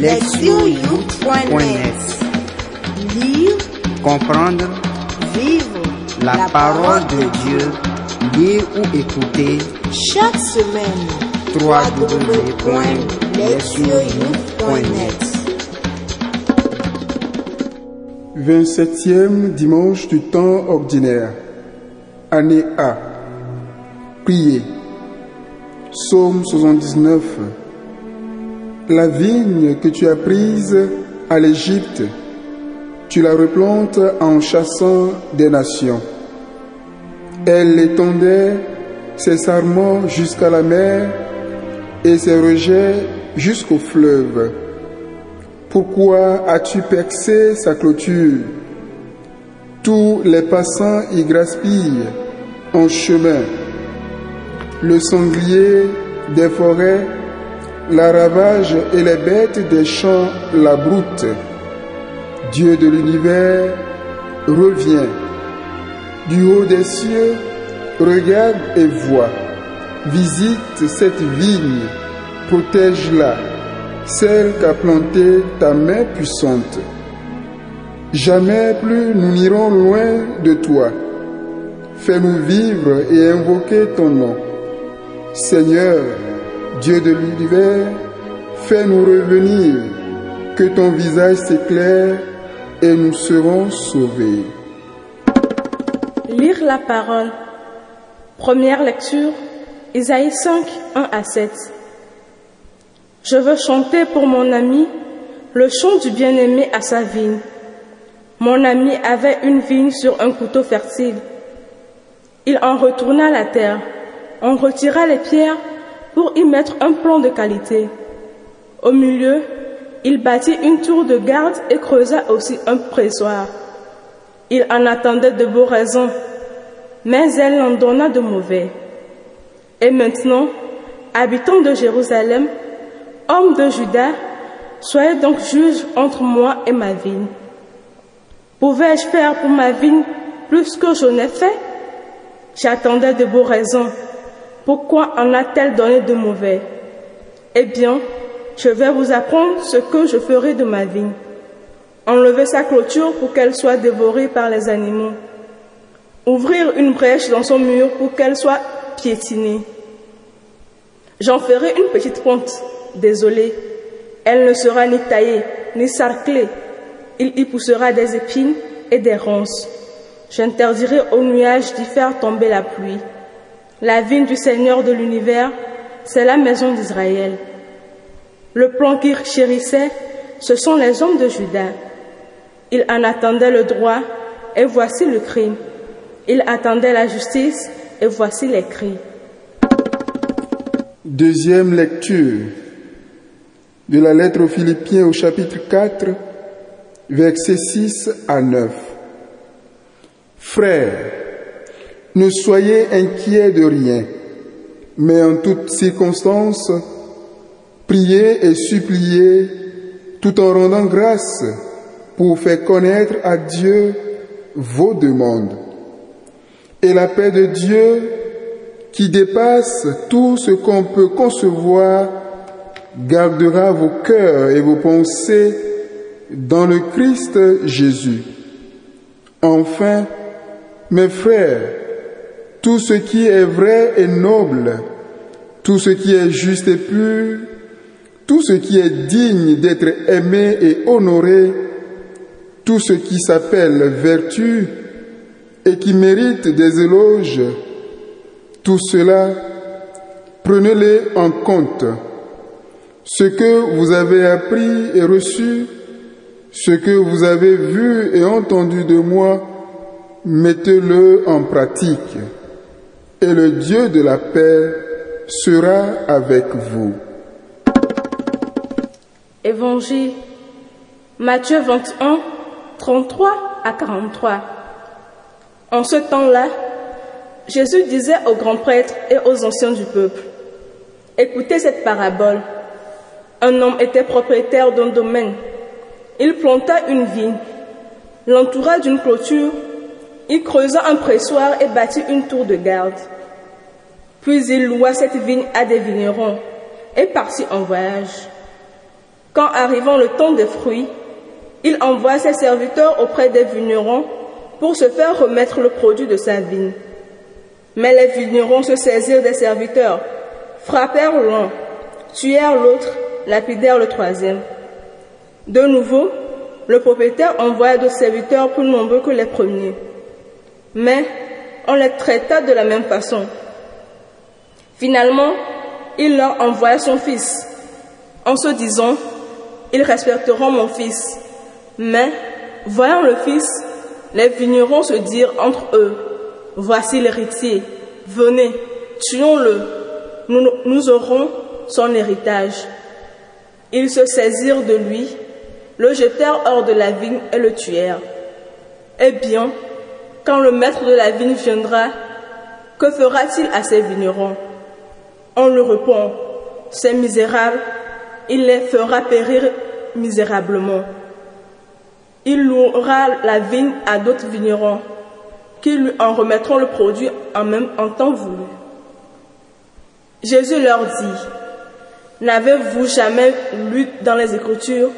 lectionyou.net Lire, Comprendre vivre la parole de Dieu, lire ou écouter chaque semaine. www.lectionyou.net 27e dimanche du temps ordinaire. Année A. Priez. Psaume 79. La vigne que tu as prise à l'Égypte, tu la replantes en chassant des nations. Elle étendait ses sarments jusqu'à la mer et ses rejets jusqu'au fleuve. Pourquoi as-tu percé sa clôture? Tous les passants y graspillent en chemin. Le sanglier des forêts la ravage et les bêtes des champs la broutent. Dieu de l'univers revient. Du haut des cieux, regarde et vois. Visite cette vigne, protège-la celle qu'a plantée ta main puissante. Jamais plus nous n'irons loin de toi. Fais-nous vivre et invoquer ton nom. Seigneur, Dieu de l'univers, fais-nous revenir, que ton visage s'éclaire et nous serons sauvés. Lire la parole. Première lecture, Isaïe 5, 1 à 7. Je veux chanter pour mon ami le chant du bien-aimé à sa vigne. Mon ami avait une vigne sur un couteau fertile. Il en retourna la terre, on retira les pierres pour y mettre un plan de qualité. Au milieu, il bâtit une tour de garde et creusa aussi un pressoir. Il en attendait de beaux raisons, mais elle en donna de mauvais. Et maintenant, habitants de Jérusalem, Hommes de Juda, soyez donc juges entre moi et ma vigne. Pouvais-je faire pour ma vigne plus que je n'ai fait? J'attendais de beaux raisons. Pourquoi en a-t-elle donné de mauvais? Eh bien, je vais vous apprendre ce que je ferai de ma vigne. Enlever sa clôture pour qu'elle soit dévorée par les animaux. Ouvrir une brèche dans son mur pour qu'elle soit piétinée. J'en ferai une petite pente Désolé, elle ne sera ni taillée, ni sarclée. Il y poussera des épines et des ronces. J'interdirai aux nuages d'y faire tomber la pluie. La vigne du Seigneur de l'univers, c'est la maison d'Israël. Le plan qu'il chérissait, ce sont les hommes de Juda. Il en attendait le droit, et voici le crime. Il attendait la justice, et voici les cris. Deuxième lecture de la lettre aux Philippiens au chapitre 4, versets 6 à 9. Frères, ne soyez inquiets de rien, mais en toutes circonstances, priez et suppliez tout en rendant grâce pour faire connaître à Dieu vos demandes. Et la paix de Dieu, qui dépasse tout ce qu'on peut concevoir, gardera vos cœurs et vos pensées dans le Christ Jésus. Enfin, mes frères, tout ce qui est vrai et noble, tout ce qui est juste et pur, tout ce qui est digne d'être aimé et honoré, tout ce qui s'appelle vertu et qui mérite des éloges, tout cela, prenez-les en compte. Ce que vous avez appris et reçu, ce que vous avez vu et entendu de moi, mettez-le en pratique. Et le Dieu de la paix sera avec vous. Évangile Matthieu 21, 33 à 43. En ce temps-là, Jésus disait aux grands prêtres et aux anciens du peuple, Écoutez cette parabole. Un homme était propriétaire d'un domaine. Il planta une vigne, l'entoura d'une clôture, il creusa un pressoir et bâtit une tour de garde. Puis il loua cette vigne à des vignerons et partit en voyage. Quand arrivant le temps des fruits, il envoie ses serviteurs auprès des vignerons pour se faire remettre le produit de sa vigne. Mais les vignerons se saisirent des serviteurs, frappèrent l'un, tuèrent l'autre, lapidèrent le troisième. De nouveau, le propriétaire envoya d'autres serviteurs plus nombreux que les premiers. Mais on les traita de la même façon. Finalement, il leur envoya son fils, en se disant, ils respecteront mon fils. Mais, voyant le fils, les vignerons se dirent entre eux, voici l'héritier, venez, tuons-le, nous, nous aurons son héritage. Ils se saisirent de lui, le jetèrent hors de la vigne et le tuèrent. Eh bien, quand le maître de la vigne viendra, que fera-t-il à ces vignerons? On lui répond, ces misérables, il les fera périr misérablement. Il louera la vigne à d'autres vignerons, qui lui en remettront le produit en même temps voulu. Jésus leur dit, N'avez-vous jamais lu dans les Écritures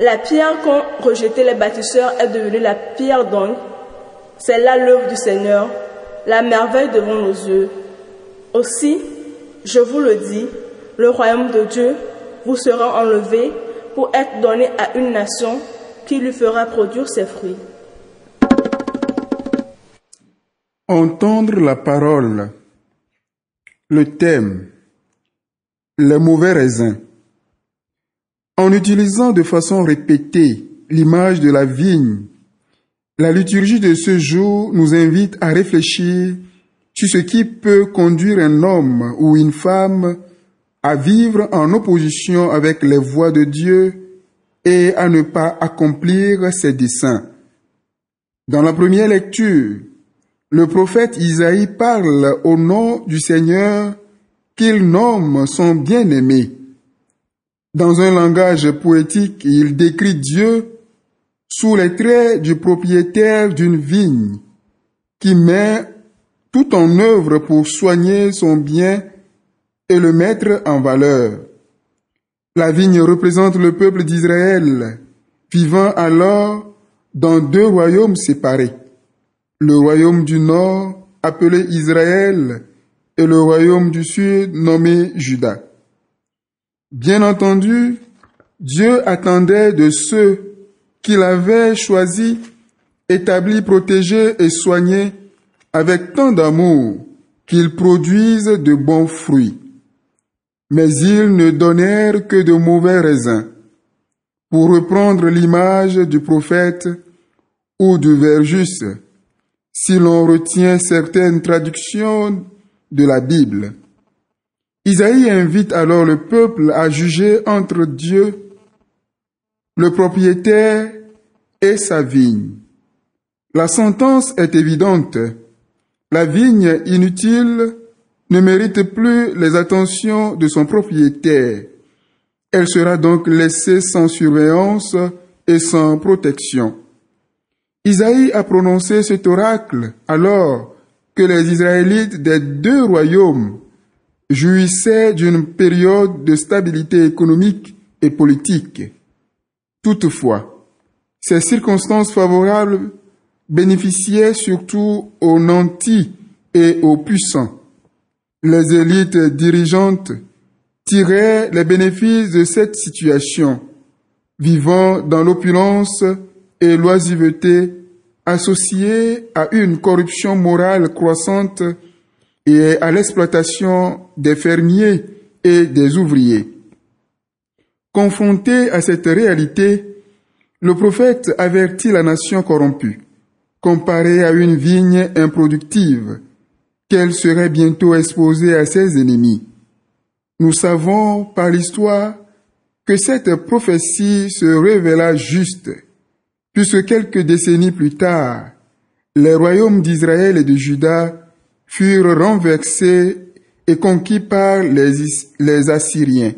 La pierre qu'ont rejetée les bâtisseurs est devenue la pierre d'angle. C'est là l'œuvre du Seigneur, la merveille devant nos yeux. Aussi, je vous le dis, le royaume de Dieu vous sera enlevé pour être donné à une nation qui lui fera produire ses fruits. Entendre la parole. Le thème. Les mauvais raisins. En utilisant de façon répétée l'image de la vigne, la liturgie de ce jour nous invite à réfléchir sur ce qui peut conduire un homme ou une femme à vivre en opposition avec les voies de Dieu et à ne pas accomplir ses desseins. Dans la première lecture, le prophète Isaïe parle au nom du Seigneur qu'il nomme son bien-aimé. Dans un langage poétique, il décrit Dieu sous les traits du propriétaire d'une vigne qui met tout en œuvre pour soigner son bien et le mettre en valeur. La vigne représente le peuple d'Israël, vivant alors dans deux royaumes séparés. Le royaume du nord, appelé Israël, et le royaume du sud, nommé Juda. Bien entendu, Dieu attendait de ceux qu'il avait choisis, établis, protégés et soignés avec tant d'amour qu'ils produisent de bons fruits mais ils ne donnèrent que de mauvais raisins. Pour reprendre l'image du prophète ou du verjus, si l'on retient certaines traductions de la Bible. Isaïe invite alors le peuple à juger entre Dieu, le propriétaire et sa vigne. La sentence est évidente. La vigne inutile ne mérite plus les attentions de son propriétaire. Elle sera donc laissée sans surveillance et sans protection. Isaïe a prononcé cet oracle alors que les Israélites des deux royaumes jouissaient d'une période de stabilité économique et politique. Toutefois, ces circonstances favorables bénéficiaient surtout aux nantis et aux puissants les élites dirigeantes tiraient les bénéfices de cette situation, vivant dans l'opulence et l'oisiveté associée à une corruption morale croissante et à l'exploitation des fermiers et des ouvriers. Confronté à cette réalité, le prophète avertit la nation corrompue, comparée à une vigne improductive, qu'elle serait bientôt exposée à ses ennemis. Nous savons par l'histoire que cette prophétie se révéla juste, puisque quelques décennies plus tard, les royaumes d'Israël et de Juda furent renversés et conquis par les, les Assyriens.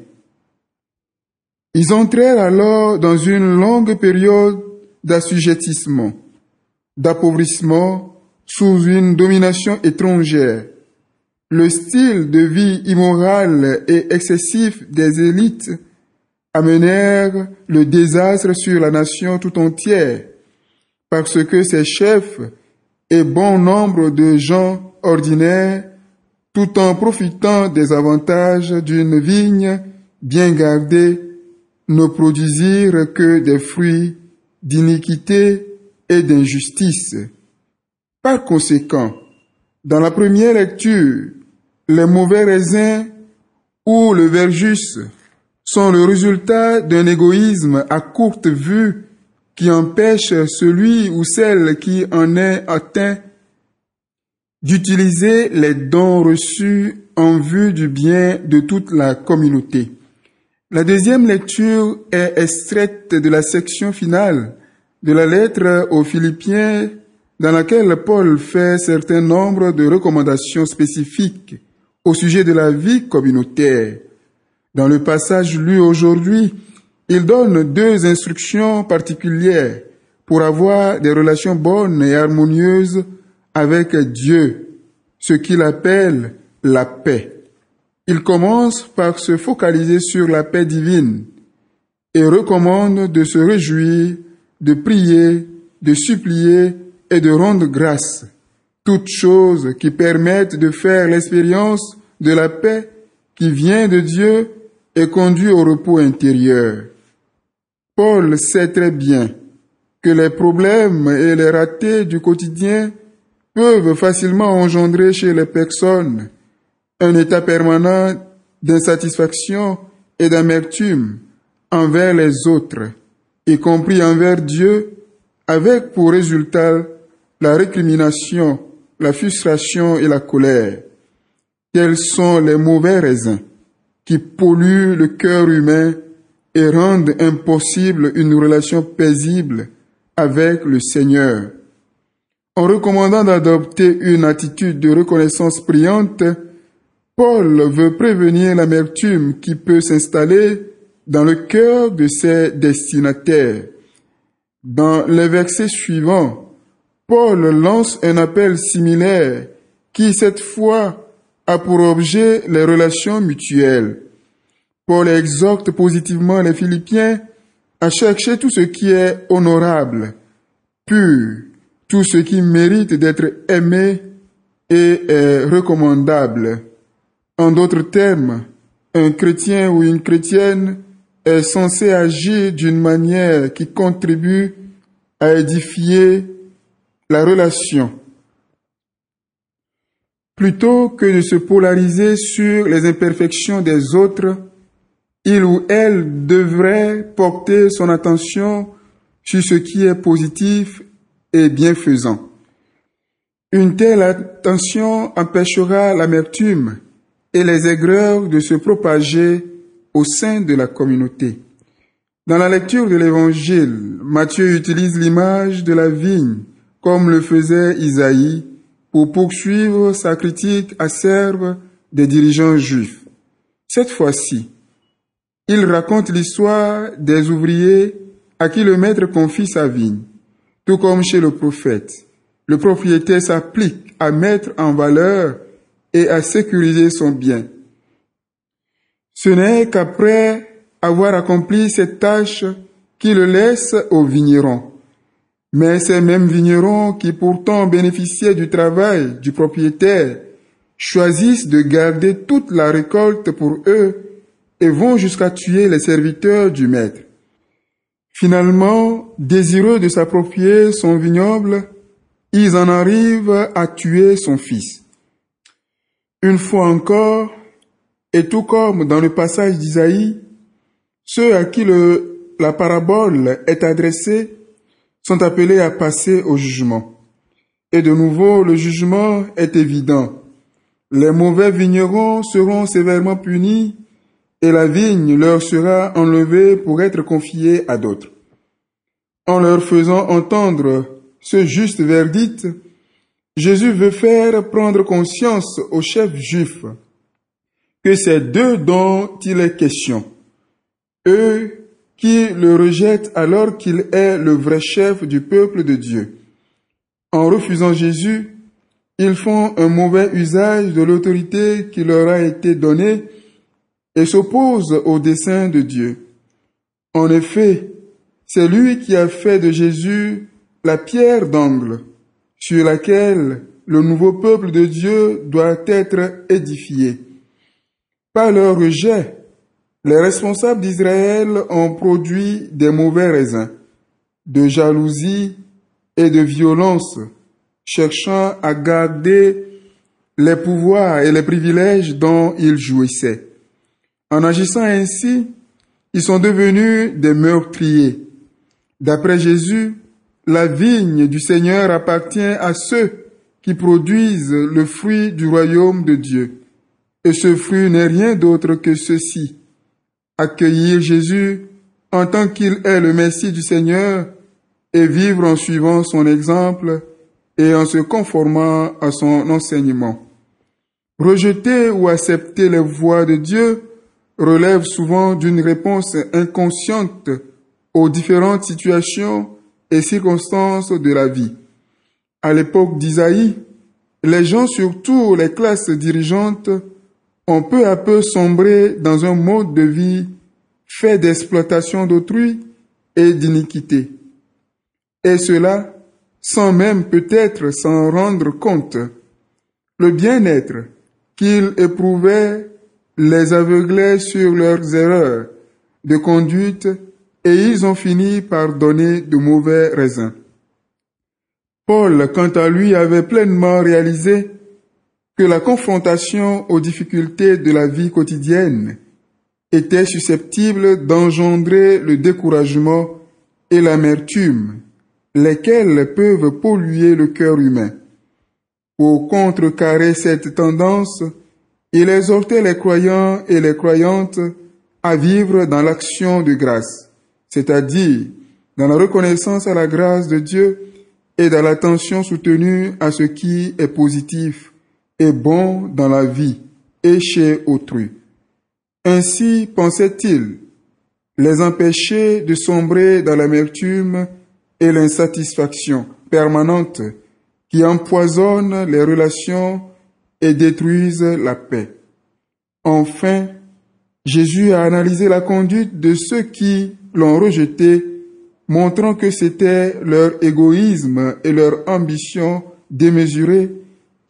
Ils entrèrent alors dans une longue période d'assujettissement, d'appauvrissement sous une domination étrangère. Le style de vie immoral et excessif des élites amenèrent le désastre sur la nation tout entière, parce que ses chefs et bon nombre de gens ordinaires, tout en profitant des avantages d'une vigne bien gardée, ne produisirent que des fruits d'iniquité et d'injustice. Par conséquent, dans la première lecture, les mauvais raisins ou le verjus sont le résultat d'un égoïsme à courte vue qui empêche celui ou celle qui en est atteint d'utiliser les dons reçus en vue du bien de toute la communauté. La deuxième lecture est extraite de la section finale de la lettre aux Philippiens dans laquelle Paul fait certain nombre de recommandations spécifiques au sujet de la vie communautaire. Dans le passage lu aujourd'hui, il donne deux instructions particulières pour avoir des relations bonnes et harmonieuses avec Dieu, ce qu'il appelle la paix. Il commence par se focaliser sur la paix divine et recommande de se réjouir, de prier, de supplier et de rendre grâce, toutes choses qui permettent de faire l'expérience de la paix qui vient de Dieu et conduit au repos intérieur. Paul sait très bien que les problèmes et les ratés du quotidien peuvent facilement engendrer chez les personnes un état permanent d'insatisfaction et d'amertume envers les autres, y compris envers Dieu, avec pour résultat la récrimination, la frustration et la colère. Quels sont les mauvais raisins qui polluent le cœur humain et rendent impossible une relation paisible avec le Seigneur. En recommandant d'adopter une attitude de reconnaissance priante, Paul veut prévenir l'amertume qui peut s'installer dans le cœur de ses destinataires. Dans les versets suivants, Paul lance un appel similaire qui, cette fois, a pour objet les relations mutuelles. Paul exhorte positivement les Philippiens à chercher tout ce qui est honorable, pur, tout ce qui mérite d'être aimé et est recommandable. En d'autres termes, un chrétien ou une chrétienne est censé agir d'une manière qui contribue à édifier la relation Plutôt que de se polariser sur les imperfections des autres, il ou elle devrait porter son attention sur ce qui est positif et bienfaisant. Une telle attention empêchera l'amertume et les aigreurs de se propager au sein de la communauté. Dans la lecture de l'Évangile, Matthieu utilise l'image de la vigne comme le faisait Isaïe pour poursuivre sa critique acerbe des dirigeants juifs. Cette fois-ci, il raconte l'histoire des ouvriers à qui le maître confie sa vigne. Tout comme chez le prophète, le propriétaire s'applique à mettre en valeur et à sécuriser son bien. Ce n'est qu'après avoir accompli cette tâche qu'il le laisse au vigneron. Mais ces mêmes vignerons qui pourtant bénéficiaient du travail du propriétaire choisissent de garder toute la récolte pour eux et vont jusqu'à tuer les serviteurs du maître. Finalement, désireux de s'approprier son vignoble, ils en arrivent à tuer son fils. Une fois encore, et tout comme dans le passage d'Isaïe, ceux à qui la parabole est adressée sont appelés à passer au jugement. Et de nouveau, le jugement est évident. Les mauvais vignerons seront sévèrement punis et la vigne leur sera enlevée pour être confiée à d'autres. En leur faisant entendre ce juste verdict, Jésus veut faire prendre conscience aux chefs juifs que c'est d'eux dont il est question. Eux qui le rejette alors qu'il est le vrai chef du peuple de Dieu. En refusant Jésus, ils font un mauvais usage de l'autorité qui leur a été donnée et s'opposent au dessein de Dieu. En effet, c'est lui qui a fait de Jésus la pierre d'angle sur laquelle le nouveau peuple de Dieu doit être édifié. Par leur rejet, les responsables d'Israël ont produit des mauvais raisins, de jalousie et de violence, cherchant à garder les pouvoirs et les privilèges dont ils jouissaient. En agissant ainsi, ils sont devenus des meurtriers. D'après Jésus, la vigne du Seigneur appartient à ceux qui produisent le fruit du royaume de Dieu. Et ce fruit n'est rien d'autre que ceci. Accueillir Jésus en tant qu'il est le Messie du Seigneur et vivre en suivant son exemple et en se conformant à son enseignement. Rejeter ou accepter les voies de Dieu relève souvent d'une réponse inconsciente aux différentes situations et circonstances de la vie. À l'époque d'Isaïe, les gens, surtout les classes dirigeantes, ont peu à peu sombré dans un mode de vie fait d'exploitation d'autrui et d'iniquité. Et cela sans même peut-être s'en rendre compte. Le bien-être qu'ils éprouvaient les aveuglait sur leurs erreurs de conduite et ils ont fini par donner de mauvais raisins. Paul, quant à lui, avait pleinement réalisé que la confrontation aux difficultés de la vie quotidienne était susceptible d'engendrer le découragement et l'amertume, lesquels peuvent polluer le cœur humain. Pour contrecarrer cette tendance, il exhortait les croyants et les croyantes à vivre dans l'action de grâce, c'est-à-dire dans la reconnaissance à la grâce de Dieu et dans l'attention soutenue à ce qui est positif et bon dans la vie et chez autrui. Ainsi, pensait-il, les empêcher de sombrer dans l'amertume et l'insatisfaction permanente qui empoisonnent les relations et détruisent la paix. Enfin, Jésus a analysé la conduite de ceux qui l'ont rejeté, montrant que c'était leur égoïsme et leur ambition démesurée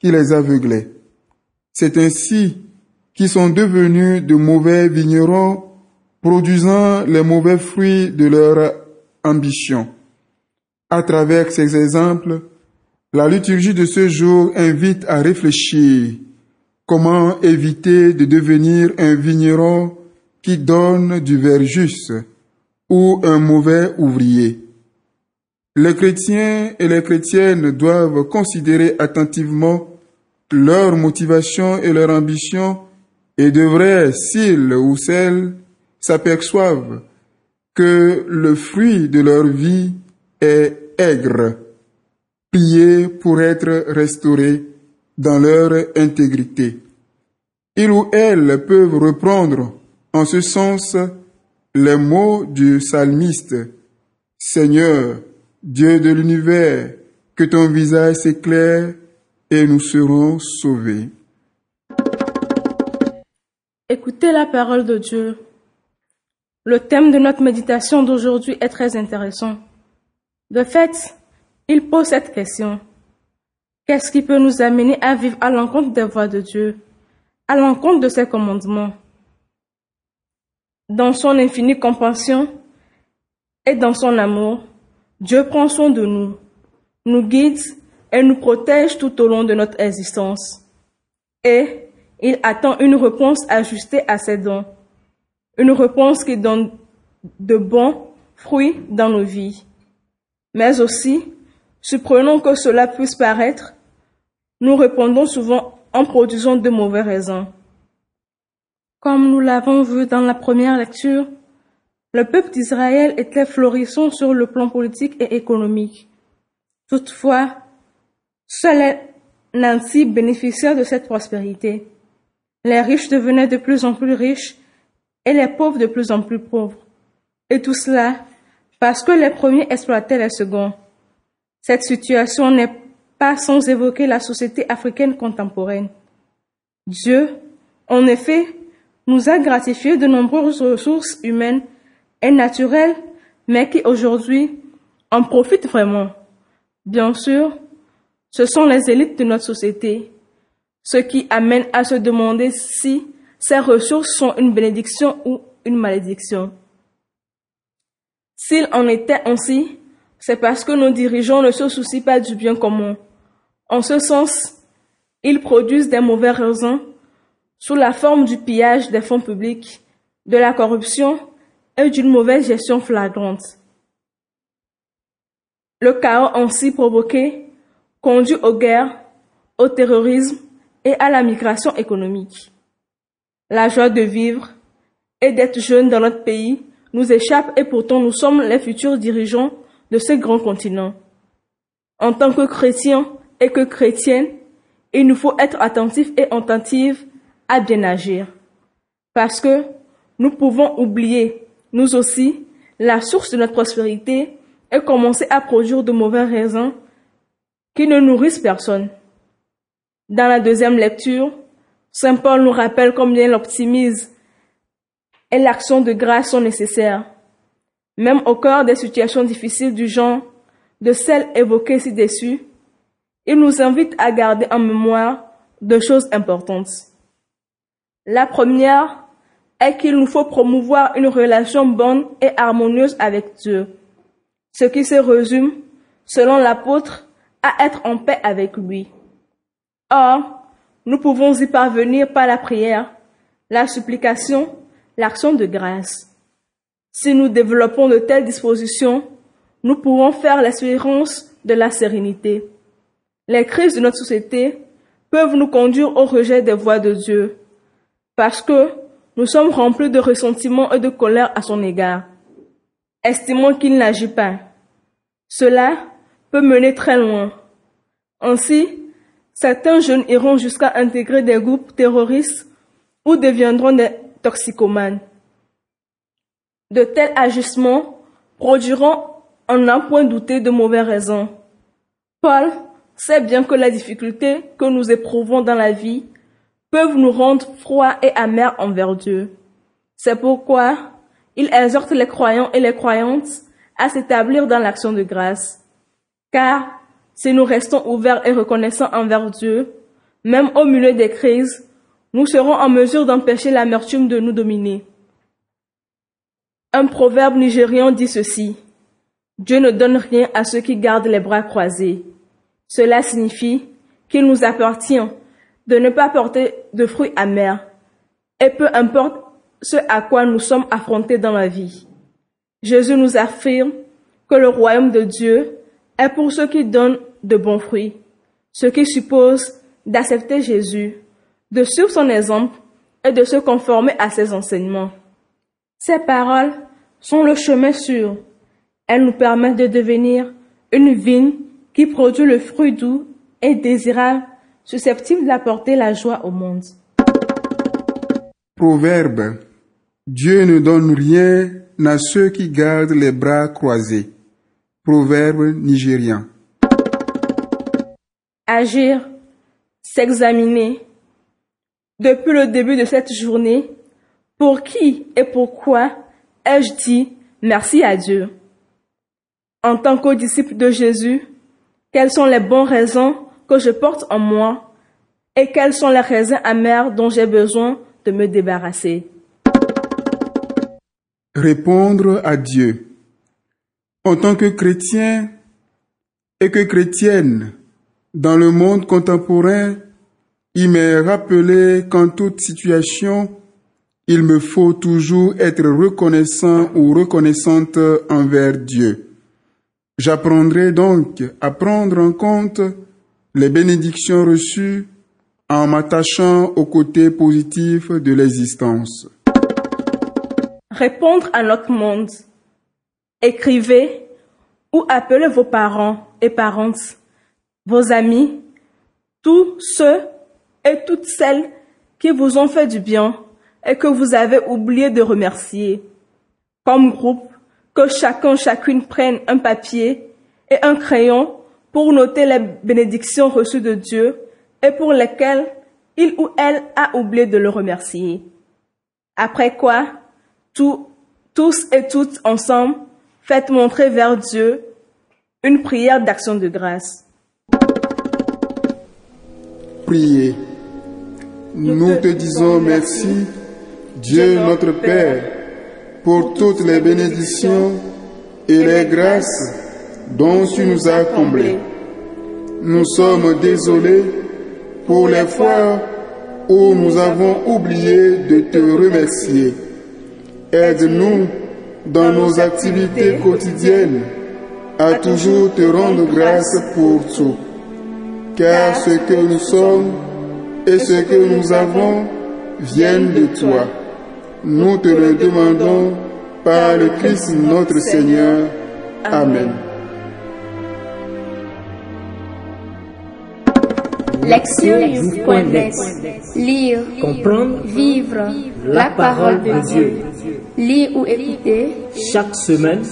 qui les aveuglait. C'est ainsi qu'ils sont devenus de mauvais vignerons, produisant les mauvais fruits de leur ambition. À travers ces exemples, la liturgie de ce jour invite à réfléchir comment éviter de devenir un vigneron qui donne du verre juste ou un mauvais ouvrier. Les chrétiens et les chrétiennes doivent considérer attentivement leur motivation et leur ambition et devraient, s'ils ou celles s'aperçoivent que le fruit de leur vie est aigre prier pour être restaurés dans leur intégrité. Ils ou elles peuvent reprendre en ce sens les mots du psalmiste. Seigneur, Dieu de l'univers, que ton visage s'éclaire et nous serons sauvés. Écoutez la parole de Dieu. Le thème de notre méditation d'aujourd'hui est très intéressant. De fait, il pose cette question. Qu'est-ce qui peut nous amener à vivre à l'encontre des voies de Dieu, à l'encontre de ses commandements? Dans son infinie compassion et dans son amour, Dieu prend soin de nous, nous guide et nous protège tout au long de notre existence. Et il attend une réponse ajustée à ses dons, une réponse qui donne de bons fruits dans nos vies, mais aussi Supprenons que cela puisse paraître, nous répondons souvent en produisant de mauvais raisons. Comme nous l'avons vu dans la première lecture, le peuple d'Israël était florissant sur le plan politique et économique. Toutefois, seul Nancy bénéficiait de cette prospérité. Les riches devenaient de plus en plus riches et les pauvres de plus en plus pauvres. Et tout cela parce que les premiers exploitaient les seconds. Cette situation n'est pas sans évoquer la société africaine contemporaine. Dieu, en effet, nous a gratifié de nombreuses ressources humaines est naturel, mais qui aujourd'hui en profitent vraiment. Bien sûr, ce sont les élites de notre société, ce qui amène à se demander si ces ressources sont une bénédiction ou une malédiction. S'il en était ainsi, c'est parce que nos dirigeants ne se soucient pas du bien commun. En ce sens, ils produisent des mauvais raisins sous la forme du pillage des fonds publics, de la corruption et d'une mauvaise gestion flagrante. Le chaos ainsi provoqué conduit aux guerres, au terrorisme et à la migration économique. La joie de vivre et d'être jeune dans notre pays nous échappe et pourtant nous sommes les futurs dirigeants de ce grand continent. En tant que chrétiens et que chrétiennes, il nous faut être attentifs et attentives à bien agir. Parce que nous pouvons oublier, nous aussi, la source de notre prospérité et commencer à produire de mauvais raisins qui ne nourrissent personne. Dans la deuxième lecture, Saint Paul nous rappelle combien l'optimisme et l'action de grâce sont nécessaires, même au cœur des situations difficiles du genre de celles évoquées ci-dessus. Il nous invite à garder en mémoire deux choses importantes. La première est qu'il nous faut promouvoir une relation bonne et harmonieuse avec Dieu, ce qui se résume, selon l'apôtre, à être en paix avec lui. Or, nous pouvons y parvenir par la prière, la supplication, l'action de grâce. Si nous développons de telles dispositions, nous pourrons faire l'espérance de la sérénité. Les crises de notre société peuvent nous conduire au rejet des voies de Dieu, parce que nous sommes remplis de ressentiment et de colère à son égard, estimant qu'il n'agit pas. Cela peut mener très loin. Ainsi, certains jeunes iront jusqu'à intégrer des groupes terroristes ou deviendront des toxicomanes. De tels agissements produiront, en n'en point douter, de mauvais raisons. Paul sait bien que les difficultés que nous éprouvons dans la vie peuvent nous rendre froids et amers envers Dieu. C'est pourquoi il exhorte les croyants et les croyantes à s'établir dans l'action de grâce. Car si nous restons ouverts et reconnaissants envers Dieu, même au milieu des crises, nous serons en mesure d'empêcher l'amertume de nous dominer. Un proverbe nigérian dit ceci. Dieu ne donne rien à ceux qui gardent les bras croisés. Cela signifie qu'il nous appartient de ne pas porter de fruits amers, et peu importe ce à quoi nous sommes affrontés dans la vie. Jésus nous affirme que le royaume de Dieu est pour ceux qui donnent de bons fruits, ce qui suppose d'accepter Jésus, de suivre son exemple et de se conformer à ses enseignements. Ces paroles sont le chemin sûr. Elles nous permettent de devenir une vigne qui produit le fruit doux et désirable, susceptible d'apporter la joie au monde. Proverbe. Dieu ne donne rien à ceux qui gardent les bras croisés. Proverbe nigérien. Agir, s'examiner. Depuis le début de cette journée, pour qui et pourquoi ai-je dit merci à Dieu? En tant que disciple de Jésus, quelles sont les bonnes raisons que je porte en moi et quels sont les raisins amers dont j'ai besoin de me débarrasser Répondre à Dieu. En tant que chrétien et que chrétienne, dans le monde contemporain, il m'est rappelé qu'en toute situation, il me faut toujours être reconnaissant ou reconnaissante envers Dieu. J'apprendrai donc à prendre en compte les bénédictions reçues en m'attachant au côté positif de l'existence. Répondre à notre monde. Écrivez ou appelez vos parents et parentes, vos amis, tous ceux et toutes celles qui vous ont fait du bien et que vous avez oublié de remercier. Comme groupe, que chacun, chacune prenne un papier et un crayon pour noter les bénédictions reçues de Dieu et pour lesquelles il ou elle a oublié de le remercier. Après quoi, tout, tous et toutes ensemble, faites montrer vers Dieu une prière d'action de grâce. Priez. Nous te disons merci, Dieu notre Père, pour toutes les bénédictions et les grâces dont tu nous as comblés. Nous sommes désolés pour les fois où nous avons oublié de te remercier. Aide-nous dans nos activités quotidiennes à toujours te rendre grâce pour tout. Car ce que nous sommes et ce que nous avons viennent de toi. Nous te le demandons par le Christ notre Seigneur. Amen. Lecture.net Lire, Comprendre, vivre la parole de Dieu. Lire ou écouter chaque semaine,